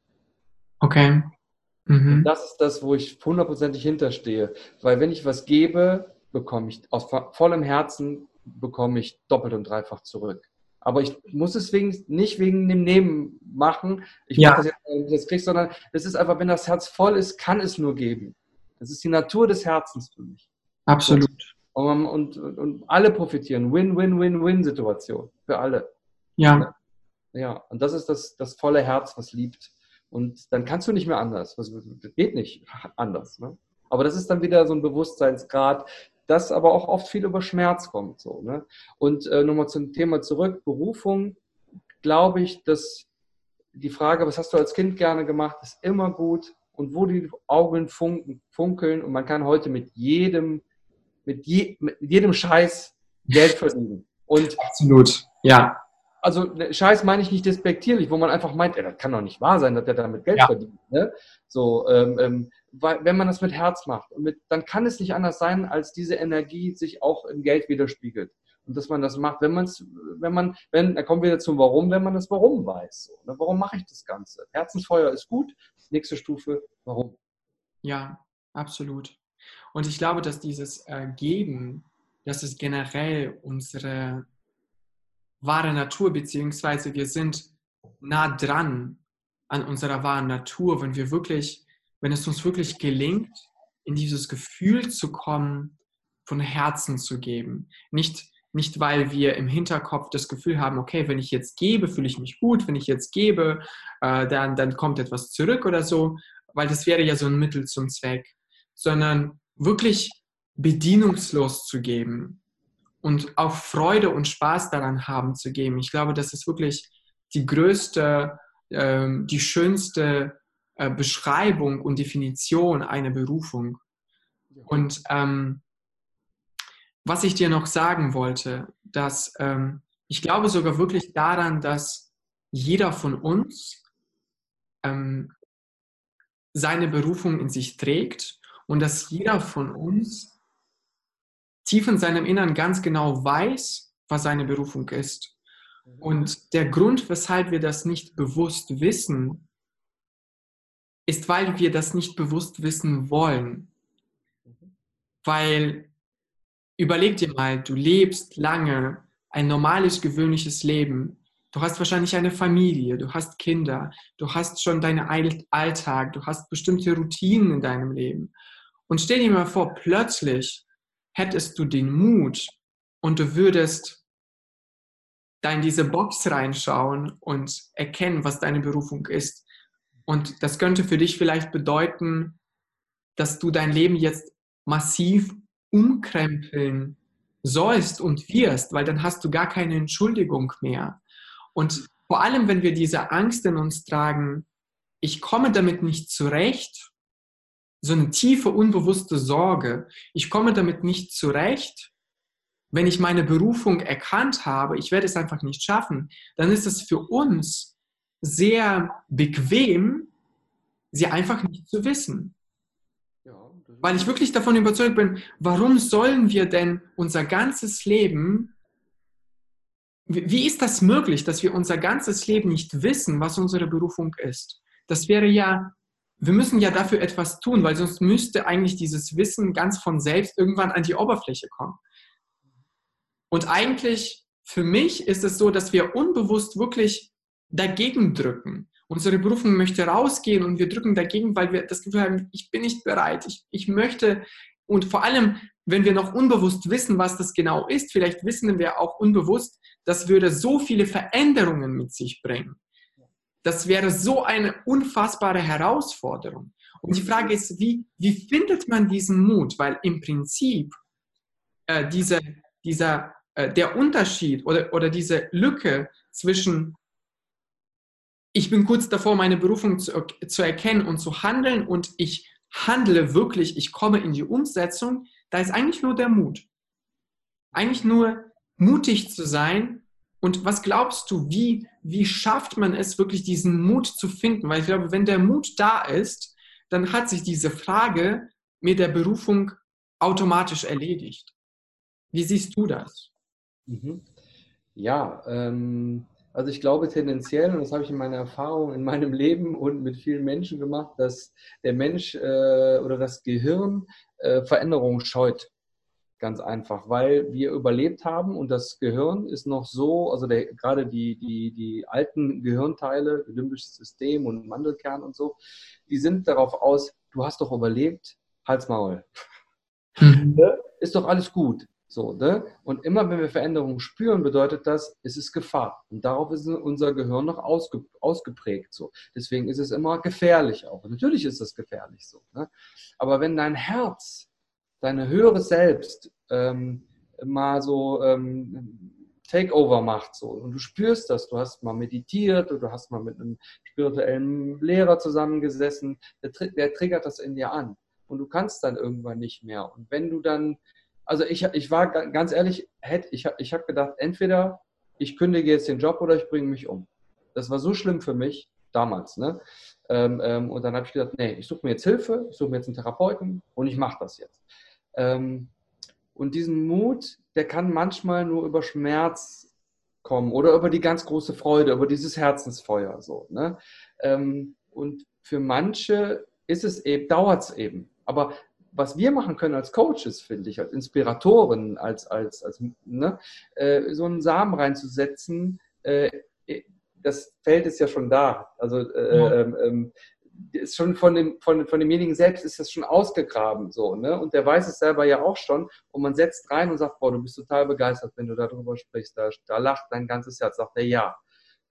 Okay. Mhm. Das ist das, wo ich hundertprozentig hinterstehe. Weil wenn ich was gebe, bekomme ich aus vollem Herzen bekomme ich doppelt und dreifach zurück. Aber ich muss es wegen, nicht wegen dem Nehmen machen. Ich Ja. mache das jetzt, das kriege, sondern es ist einfach, wenn das Herz voll ist, kann es nur geben. Das ist die Natur des Herzens für mich. Absolut. Und, und, und alle profitieren. Win-Win-Win-Win-Situation für alle. Ja, Ja, und das ist das, das volle Herz, was liebt. Und dann kannst du nicht mehr anders. Das geht nicht anders. Ne? Aber das ist dann wieder so ein Bewusstseinsgrad, das aber auch oft viel über Schmerz kommt. So, ne? Und äh, nochmal zum Thema zurück, Berufung, glaube ich, dass die Frage, was hast du als Kind gerne gemacht, ist immer gut. Und wo die Augen funken, funkeln und man kann heute mit jedem, mit, je, mit jedem Scheiß Geld verdienen. Und absolut. Ja, also ne, Scheiß meine ich nicht despektierlich, wo man einfach meint, ey, das kann doch nicht wahr sein, dass der damit Geld Ja. verdient. Ne? So, ähm, ähm, weil, wenn man das mit Herz macht, mit, dann kann es nicht anders sein, als diese Energie sich auch im Geld widerspiegelt. Und dass man das macht, wenn man es, wenn man, wenn, da kommen wir zum Warum, wenn man das Warum weiß. So, ne? Warum mache ich das Ganze? Herzensfeuer ist gut, nächste Stufe, warum? Ja, absolut. Und ich glaube, dass dieses äh, Geben, das ist generell unsere wahre Natur, beziehungsweise wir sind nah dran an unserer wahren Natur, wenn wir wirklich, wenn es uns wirklich gelingt, in dieses Gefühl zu kommen, von Herzen zu geben. Nicht, nicht weil wir im Hinterkopf das Gefühl haben, okay, wenn ich jetzt gebe, fühle ich mich gut, wenn ich jetzt gebe, äh, dann, dann kommt etwas zurück oder so, weil das wäre ja so ein Mittel zum Zweck, sondern wirklich bedienungslos zu geben und auch Freude und Spaß daran haben zu geben. Ich glaube, das ist wirklich die größte, ähm, die schönste äh, Beschreibung und Definition einer Berufung. Und ähm, was ich dir noch sagen wollte, dass ähm, ich glaube sogar wirklich daran, dass jeder von uns ähm, seine Berufung in sich trägt und dass jeder von uns tief in seinem Innern ganz genau weiß, was seine Berufung ist. Und der Grund, weshalb wir das nicht bewusst wissen, ist, weil wir das nicht bewusst wissen wollen. Weil, überleg dir mal, du lebst lange ein normales, gewöhnliches Leben. Du hast wahrscheinlich eine Familie, du hast Kinder, du hast schon deinen All- Alltag, du hast bestimmte Routinen in deinem Leben. Und stell dir mal vor, plötzlich hättest du den Mut und du würdest da in diese Box reinschauen und erkennen, was deine Berufung ist. Und das könnte für dich vielleicht bedeuten, dass du dein Leben jetzt massiv umkrempeln sollst und wirst, weil dann hast du gar keine Entschuldigung mehr. Und vor allem, wenn wir diese Angst in uns tragen, ich komme damit nicht zurecht, so eine tiefe, unbewusste Sorge, ich komme damit nicht zurecht, wenn ich meine Berufung erkannt habe, ich werde es einfach nicht schaffen, dann ist es für uns sehr bequem, sie einfach nicht zu wissen. Ja, Weil ich wirklich davon überzeugt bin, warum sollen wir denn unser ganzes Leben, wie ist das möglich, dass wir unser ganzes Leben nicht wissen, was unsere Berufung ist? Das wäre ja, wir müssen ja dafür etwas tun, weil sonst müsste eigentlich dieses Wissen ganz von selbst irgendwann an die Oberfläche kommen. Und eigentlich für mich ist es so, dass wir unbewusst wirklich dagegen drücken. Unsere Berufung möchte rausgehen und wir drücken dagegen, weil wir das Gefühl haben, ich bin nicht bereit, ich, ich möchte. Und vor allem, wenn wir noch unbewusst wissen, was das genau ist, vielleicht wissen wir auch unbewusst, das würde so viele Veränderungen mit sich bringen. Das wäre so eine unfassbare Herausforderung. Und die Frage ist, wie, wie findet man diesen Mut? Weil im Prinzip äh, diese, dieser, äh, der Unterschied oder, oder diese Lücke zwischen ich bin kurz davor, meine Berufung zu, zu erkennen und zu handeln und ich handle wirklich, ich komme in die Umsetzung, da ist eigentlich nur der Mut. Eigentlich nur mutig zu sein. Und was glaubst du, wie, wie schafft man es wirklich, diesen Mut zu finden? Weil ich glaube, wenn der Mut da ist, dann hat sich diese Frage mit der Berufung automatisch erledigt. Wie siehst du das? Mhm. Ja, ähm, also ich glaube tendenziell, und das habe ich in meiner Erfahrung in meinem Leben und mit vielen Menschen gemacht, dass der Mensch äh, oder das Gehirn äh, Veränderungen scheut. Ganz einfach, weil wir überlebt haben und das Gehirn ist noch so, also der, gerade die, die, die alten Gehirnteile, limbisches System und Mandelkern und so, die sind darauf aus, du hast doch überlebt, Hals Maul. Mhm. Ne? Ist doch alles gut. So, ne? Und immer wenn wir Veränderungen spüren, bedeutet das, es ist Gefahr. Und darauf ist unser Gehirn noch ausge, ausgeprägt. So. Deswegen ist es immer gefährlich auch. Natürlich ist es gefährlich so. Ne? Aber wenn dein Herz deine höhere Selbst ähm, mal so ähm, Takeover macht so und du spürst das, du hast mal meditiert oder du hast mal mit einem spirituellen Lehrer zusammengesessen, der, der triggert das in dir an und du kannst dann irgendwann nicht mehr. Und wenn du dann, also ich, ich war ganz ehrlich, ich, ich habe gedacht, entweder ich kündige jetzt den Job oder ich bringe mich um. Das war so schlimm für mich damals. Ne? Ähm, ähm, und dann habe ich gedacht, nee, ich suche mir jetzt Hilfe, ich suche mir jetzt einen Therapeuten und ich mache das jetzt. Ähm, und diesen Mut, der kann manchmal nur über Schmerz kommen oder über die ganz große Freude, über dieses Herzensfeuer. So, ne? Ähm, und für manche ist es eben, dauert es eben. Aber was wir machen können als Coaches, finde ich, als Inspiratoren, als, als, als ne, äh, so einen Samen reinzusetzen, äh, das Feld ist ja schon da. Also äh, ja. ähm, ähm ist schon von, dem, von, von demjenigen selbst ist das schon ausgegraben so, ne? Und der weiß es selber ja auch schon und man setzt rein und sagt, boah, du bist total begeistert, wenn du darüber sprichst. Da, da lacht dein ganzes Herz, sagt er ja.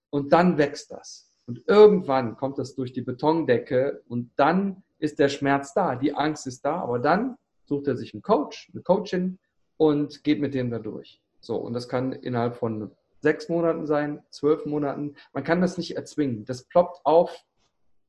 Und dann wächst das. Und irgendwann kommt das durch die Betondecke und dann ist der Schmerz da, die Angst ist da, aber dann sucht er sich einen Coach, eine Coachin und geht mit dem da durch. So, und das kann innerhalb von sechs Monaten sein, zwölf Monaten. Man kann das nicht erzwingen. Das ploppt auf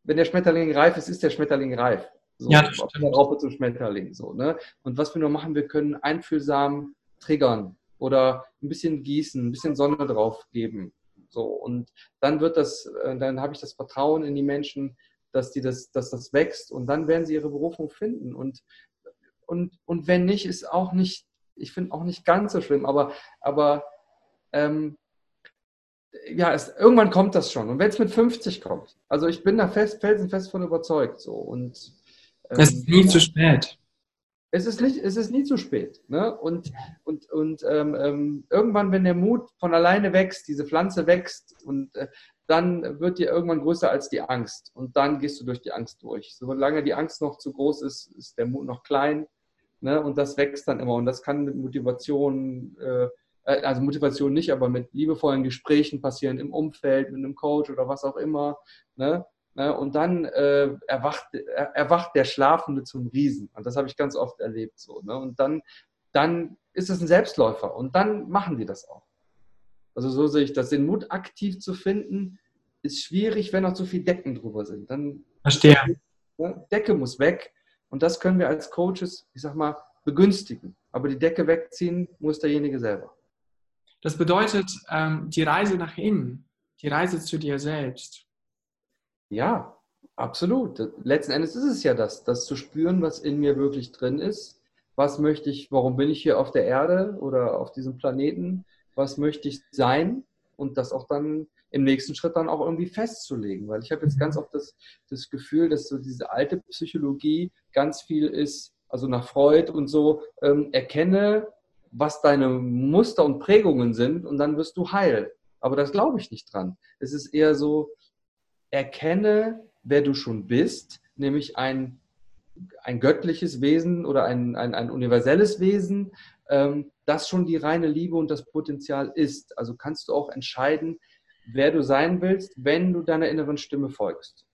wenn der Schmetterling reif ist, ist der Schmetterling reif. So, ja, das stimmt. Raupe zum Schmetterling. So, ne? Und was wir nur machen, wir können einfühlsam triggern oder ein bisschen gießen, ein bisschen Sonne drauf geben. So, und dann wird das, äh, dann habe ich das Vertrauen in die Menschen, dass, die das, dass das wächst und dann werden sie ihre Berufung finden. Und, und, und wenn nicht, ist auch nicht, ich finde auch nicht ganz so schlimm, aber, aber ähm, ja, es, irgendwann kommt das schon. Und wenn es mit 50 kommt, also ich bin da fest, felsenfest von überzeugt. So. Und, ähm, es ist nie zu spät. Es ist, nicht, es ist nie zu spät. Ne? Und, und, und ähm, ähm, irgendwann, wenn der Mut von alleine wächst, diese Pflanze wächst, und äh, dann wird die irgendwann größer als die Angst. Und dann gehst du durch die Angst durch. Solange die Angst noch zu groß ist, ist der Mut noch klein. Ne? Und das wächst dann immer. Und das kann mit Motivation. Äh, äh, also Motivation nicht, aber mit liebevollen Gesprächen passieren im Umfeld, mit einem Coach oder was auch immer. Ne? Ne? Und dann äh, erwacht, erwacht der Schlafende zum Riesen. Und das habe ich ganz oft erlebt. So, ne? Und dann, dann ist es ein Selbstläufer und dann machen die das auch. Also so sehe ich das. Den Mut aktiv zu finden, ist schwierig, wenn noch zu viele Decken drüber sind. Dann Verstehe. Ne? Decke muss weg. Und das können wir als Coaches, ich sag mal, begünstigen. Aber die Decke wegziehen muss derjenige selber. Das bedeutet ähm, die Reise nach innen, die Reise zu dir selbst. Ja, absolut. Letzten Endes ist es ja das, das zu spüren, was in mir wirklich drin ist. Was möchte ich, warum bin ich hier auf der Erde oder auf diesem Planeten? Was möchte ich sein? Und das auch dann im nächsten Schritt dann auch irgendwie festzulegen. Weil ich habe jetzt ganz oft das, das Gefühl, dass so diese alte Psychologie ganz viel ist, also nach Freud und so, ähm, erkenne, was deine Muster und Prägungen sind und dann wirst du heil. Aber das glaube ich nicht dran. Es ist eher so, erkenne, wer du schon bist, nämlich ein, ein göttliches Wesen oder ein, ein, ein universelles Wesen, ähm, das schon die reine Liebe und das Potenzial ist. Also kannst du auch entscheiden, wer du sein willst, wenn du deiner inneren Stimme folgst.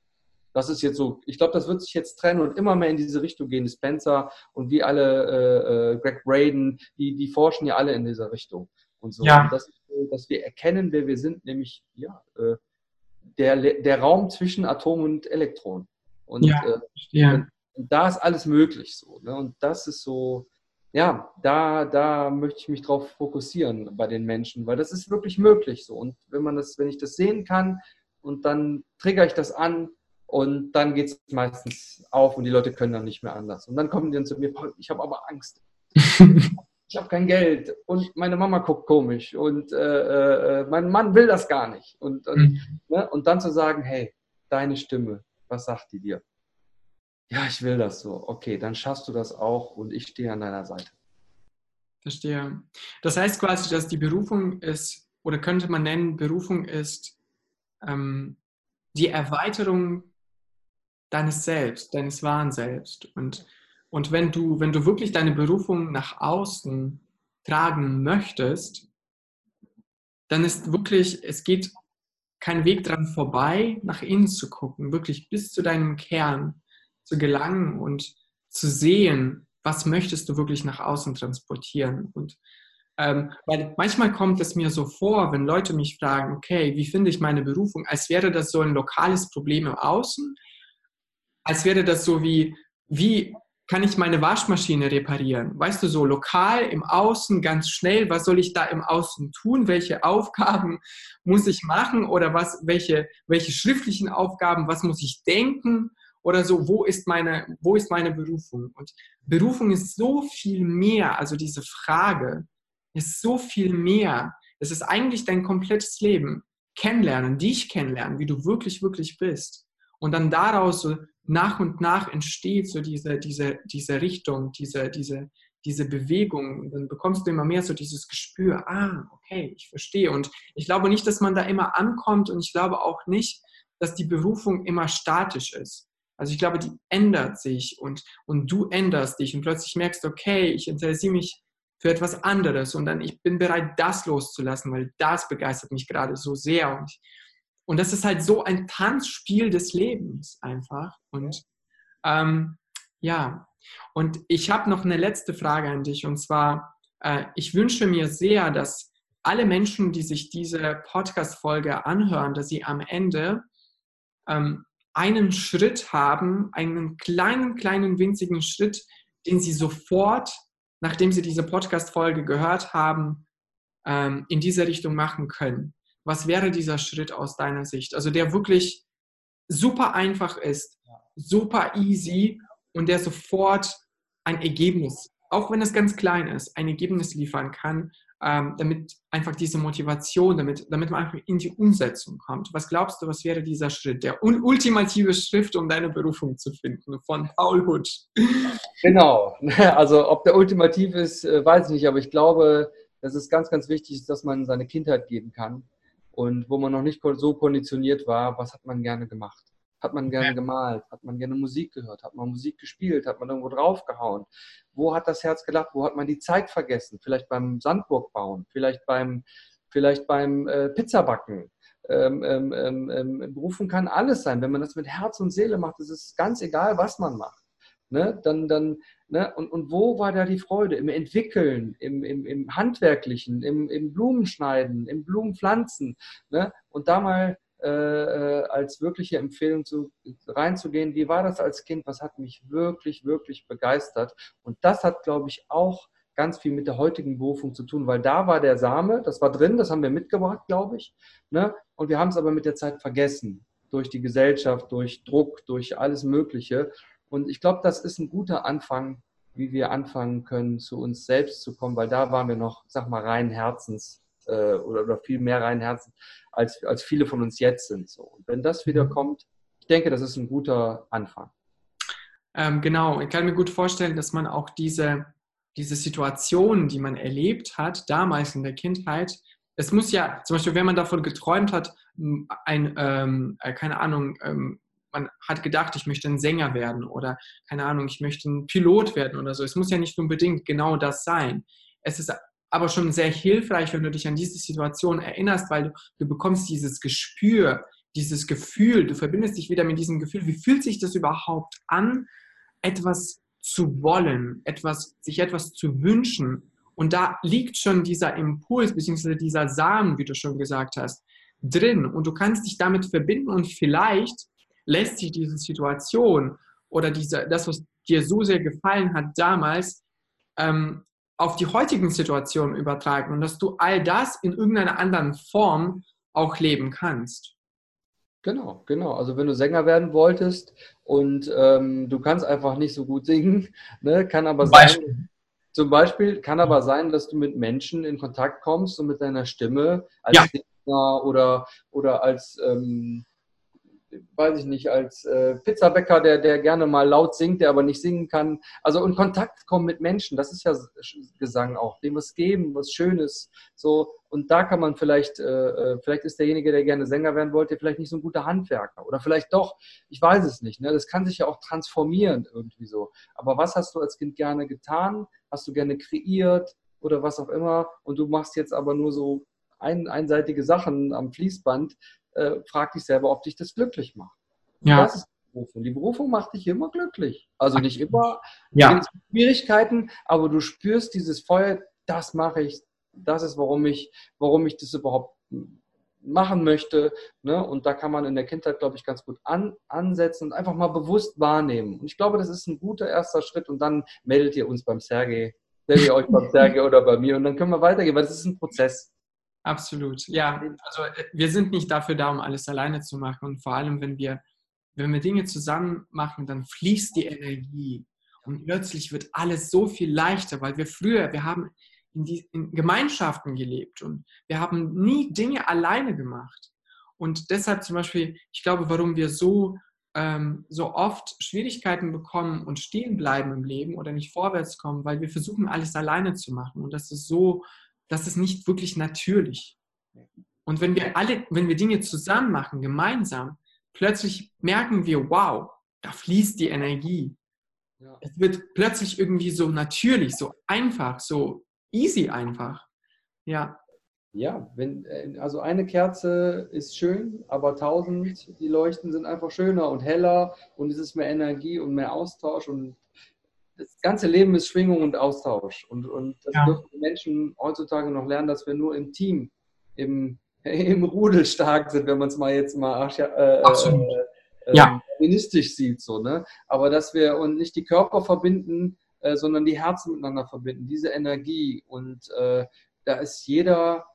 Das ist jetzt so, ich glaube, das wird sich jetzt trennen und immer mehr in diese Richtung gehen. Spencer und wie alle, äh, äh, Greg Braden, die, die forschen ja alle in dieser Richtung. Und so. Ja. Und das, dass wir erkennen, wer wir sind, nämlich ja, äh, der, der Raum zwischen Atom und Elektron. Und, ja, äh, ja. Und, und, da ist alles möglich so. Ne? Und das ist so, ja, da, da möchte ich mich drauf fokussieren bei den Menschen, weil das ist wirklich möglich so. Und wenn man das, wenn ich das sehen kann und dann triggere ich das an, und dann geht es meistens auf und die Leute können dann nicht mehr anders. Und dann kommen die dann zu mir, ich habe aber Angst. ich habe kein Geld und meine Mama guckt komisch und äh, äh, mein Mann will das gar nicht. Und, und, mhm. ne? und dann zu sagen, hey, deine Stimme, was sagt die dir? Ja, ich will das so. Okay, dann schaffst du das auch und ich stehe an deiner Seite. Verstehe. Das heißt quasi, dass die Berufung ist, oder könnte man nennen, Berufung ist ähm, die Erweiterung deines Selbst, deines wahren Selbst. Und, und wenn, du, wenn du wirklich deine Berufung nach außen tragen möchtest, dann ist wirklich, es geht kein Weg dran vorbei, nach innen zu gucken, wirklich bis zu deinem Kern zu gelangen und zu sehen, was möchtest du wirklich nach außen transportieren. Und ähm, weil manchmal kommt es mir so vor, wenn Leute mich fragen, okay, wie finde ich meine Berufung, als wäre das so ein lokales Problem im Außen, als wäre das so wie, wie kann ich meine Waschmaschine reparieren? Weißt du, so lokal im Außen, ganz schnell, was soll ich da im Außen tun? Welche Aufgaben muss ich machen oder was, welche, welche schriftlichen Aufgaben, was muss ich denken? Oder so, wo ist meine, wo ist meine Berufung? Und Berufung ist so viel mehr, also diese Frage ist so viel mehr. Es ist eigentlich dein komplettes Leben. Kennenlernen, dich kennenlernen, wie du wirklich, wirklich bist. Und dann daraus so nach und nach entsteht so diese, diese, diese Richtung, diese, diese, diese Bewegung. Dann bekommst du immer mehr so dieses Gespür, ah, okay, ich verstehe. Und ich glaube nicht, dass man da immer ankommt und ich glaube auch nicht, dass die Berufung immer statisch ist. Also ich glaube, die ändert sich und, und du änderst dich und plötzlich merkst, okay, ich interessiere mich für etwas anderes und dann ich bin bereit, das loszulassen, weil das begeistert mich gerade so sehr. Und und das ist halt so ein Tanzspiel des Lebens einfach. Und ähm, ja, und ich habe noch eine letzte Frage an dich. Und zwar, äh, ich wünsche mir sehr, dass alle Menschen, die sich diese Podcast-Folge anhören, dass sie am Ende ähm, einen Schritt haben, einen kleinen, kleinen, winzigen Schritt, den sie sofort, nachdem sie diese Podcast-Folge gehört haben, ähm, in diese Richtung machen können was wäre dieser Schritt aus deiner Sicht? Also der wirklich super einfach ist, super easy und der sofort ein Ergebnis, auch wenn es ganz klein ist, ein Ergebnis liefern kann, ähm, damit einfach diese Motivation, damit, damit man einfach in die Umsetzung kommt. Was glaubst du, was wäre dieser Schritt, der ultimative Schritt, um deine Berufung zu finden, von Paul Hutsch? Genau, also ob der ultimativ ist, äh, weiß ich nicht, aber ich glaube, dass es ganz, ganz wichtig ist, dass man seine Kindheit geben kann und wo man noch nicht so konditioniert war, was hat man gerne gemacht? Hat man gerne ja. gemalt? Hat man gerne Musik gehört? Hat man Musik gespielt? Hat man irgendwo draufgehauen? Wo hat das Herz gelacht? Wo hat man die Zeit vergessen? Vielleicht beim Sandburg bauen, vielleicht beim, vielleicht beim äh, Pizzabacken. Ähm, ähm, ähm, ähm Berufung kann alles sein. Wenn man das mit Herz und Seele macht, ist es ganz egal, was man macht. Ne? Dann, dann, ne? und, und wo war da die Freude? Im Entwickeln, im, im, im Handwerklichen, im, im Blumenschneiden, im Blumenpflanzen. Ne? Und da mal äh, als wirkliche Empfehlung zu, reinzugehen, wie war das als Kind? Was hat mich wirklich, wirklich begeistert? Und das hat, glaube ich, auch ganz viel mit der heutigen Berufung zu tun, weil da war der Same, das war drin, das haben wir mitgebracht, glaube ich. Ne? Und wir haben es aber mit der Zeit vergessen. Durch die Gesellschaft, durch Druck, durch alles Mögliche. Und ich glaube, das ist ein guter Anfang, wie wir anfangen können, zu uns selbst zu kommen, weil da waren wir noch, sag mal, rein Herzens äh, oder, oder viel mehr rein Herzens, als, als viele von uns jetzt sind. So. Und wenn das wieder mhm. kommt, ich denke, das ist ein guter Anfang. Ähm, genau, ich kann mir gut vorstellen, dass man auch diese, diese Situationen, die man erlebt hat, damals in der Kindheit, es muss ja, zum Beispiel, wenn man davon geträumt hat, ein, ähm, äh, keine Ahnung, ähm, man hat gedacht, ich möchte ein Sänger werden oder keine Ahnung, ich möchte ein Pilot werden oder so. Es muss ja nicht unbedingt genau das sein. Es ist aber schon sehr hilfreich, wenn du dich an diese Situation erinnerst, weil du, du bekommst dieses Gespür, dieses Gefühl, du verbindest dich wieder mit diesem Gefühl, wie fühlt sich das überhaupt an, etwas zu wollen, etwas, sich etwas zu wünschen. Und da liegt schon dieser Impuls, beziehungsweise dieser Samen, wie du schon gesagt hast, drin. Und du kannst dich damit verbinden und vielleicht lässt sich diese Situation oder diese, das, was dir so sehr gefallen hat damals, ähm, auf die heutigen Situationen übertragen und dass du all das in irgendeiner anderen Form auch leben kannst. Genau, genau. Also wenn du Sänger werden wolltest und ähm, du kannst einfach nicht so gut singen, ne, kann aber zum sein, zum Beispiel kann aber sein, dass du mit Menschen in Kontakt kommst und mit deiner Stimme als ja. Sänger oder, oder als ähm, weiß ich nicht, als äh, Pizzabäcker, der, der gerne mal laut singt, der aber nicht singen kann. Also in Kontakt kommen mit Menschen, das ist ja Gesang auch, dem was geben, was Schönes. So, und da kann man vielleicht, äh, äh, vielleicht ist derjenige, der gerne Sänger werden wollte, vielleicht nicht so ein guter Handwerker. Oder vielleicht doch, ich weiß es nicht. Ne? Das kann sich ja auch transformieren irgendwie so. Aber was hast du als Kind gerne getan? Hast du gerne kreiert oder was auch immer? Und du machst jetzt aber nur so ein, einseitige Sachen am Fließband äh, frag dich selber, ob dich das glücklich macht. Ja. Das ist die Berufung. Die Berufung macht dich immer glücklich. Also nicht immer. Ja. Schwierigkeiten, aber du spürst dieses Feuer, das mache ich, das ist, warum ich, warum ich das überhaupt machen möchte. Ne? Und da kann man in der Kindheit, glaube ich, ganz gut an, ansetzen und einfach mal bewusst wahrnehmen. Und ich glaube, das ist ein guter erster Schritt. Und dann meldet ihr uns beim Sergei, meldet ihr euch beim Sergei oder bei mir und dann können wir weitergehen, weil das ist ein Prozess. Absolut, ja. Also äh, wir sind nicht dafür da, um alles alleine zu machen. Und vor allem, wenn wir, wenn wir Dinge zusammen machen, dann fließt die Energie. Und plötzlich wird alles so viel leichter, weil wir früher, wir haben in, die, in Gemeinschaften gelebt und wir haben nie Dinge alleine gemacht. Und deshalb zum Beispiel, ich glaube, warum wir so, ähm, so oft Schwierigkeiten bekommen und stehen bleiben im Leben oder nicht vorwärts kommen, weil wir versuchen, alles alleine zu machen. Und das ist so das ist nicht wirklich natürlich. Und wenn wir alle, wenn wir Dinge zusammen machen, gemeinsam, plötzlich merken wir, wow, da fließt die Energie. Ja. Es wird plötzlich irgendwie so natürlich, so einfach, so easy einfach. Ja. Ja, wenn, äh, also eine Kerze ist schön, aber tausend, die leuchten, sind einfach schöner und heller und es ist mehr Energie und mehr Austausch und das ganze Leben ist Schwingung und Austausch. Und, und das ja. dürfen die Menschen heutzutage noch lernen, dass wir nur im Team, im, im Rudel stark sind, wenn man es mal jetzt mal äh, Absolut. Äh, ja. feministisch sieht. So, ne? Aber dass wir und nicht die Körper verbinden, äh, sondern die Herzen miteinander verbinden, diese Energie. Und äh, da ist jeder,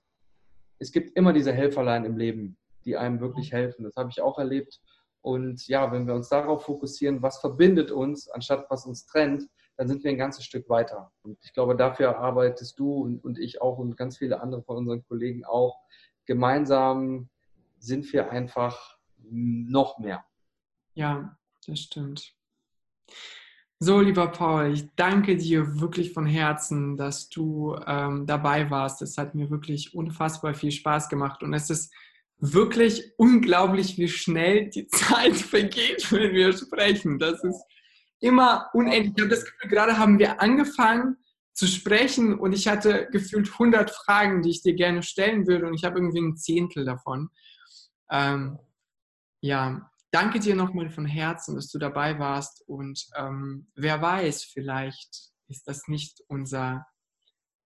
es gibt immer diese Helferlein im Leben, die einem wirklich helfen. Das habe ich auch erlebt. Und ja, wenn wir uns darauf fokussieren, was verbindet uns, anstatt was uns trennt, dann sind wir ein ganzes Stück weiter. Und ich glaube, dafür arbeitest du und, und ich auch und ganz viele andere von unseren Kollegen auch. Gemeinsam sind wir einfach noch mehr. Ja, das stimmt. So, lieber Paul, ich danke dir wirklich von Herzen, dass du ähm, dabei warst. Es hat mir wirklich unfassbar viel Spaß gemacht und es ist wirklich unglaublich, wie schnell die Zeit vergeht, wenn wir sprechen. Das ist immer unendlich. Ich habe das Gefühl, gerade haben wir angefangen zu sprechen und ich hatte gefühlt 100 Fragen, die ich dir gerne stellen würde und ich habe irgendwie ein Zehntel davon. Ähm, ja, danke dir nochmal von Herzen, dass du dabei warst und ähm, wer weiß, vielleicht ist das nicht unser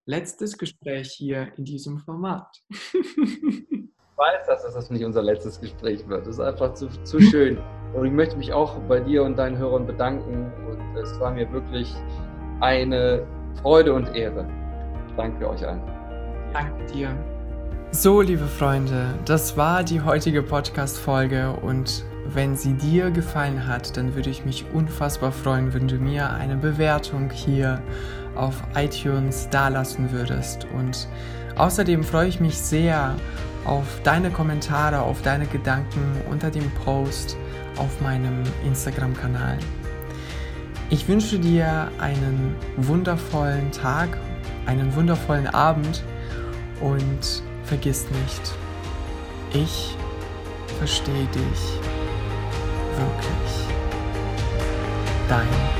letztes Gespräch hier in diesem Format. weiß, dass das nicht unser letztes Gespräch wird. Das ist einfach zu, zu schön. Und ich möchte mich auch bei dir und deinen Hörern bedanken. Und es war mir wirklich eine Freude und Ehre. Danke euch allen. Danke dir. So, liebe Freunde, das war die heutige Podcast-Folge und wenn sie dir gefallen hat, dann würde ich mich unfassbar freuen, wenn du mir eine Bewertung hier auf iTunes dalassen würdest. Und außerdem freue ich mich sehr auf deine Kommentare, auf deine Gedanken unter dem Post auf meinem Instagram-Kanal. Ich wünsche dir einen wundervollen Tag, einen wundervollen Abend und vergiss nicht, ich verstehe dich wirklich. Dein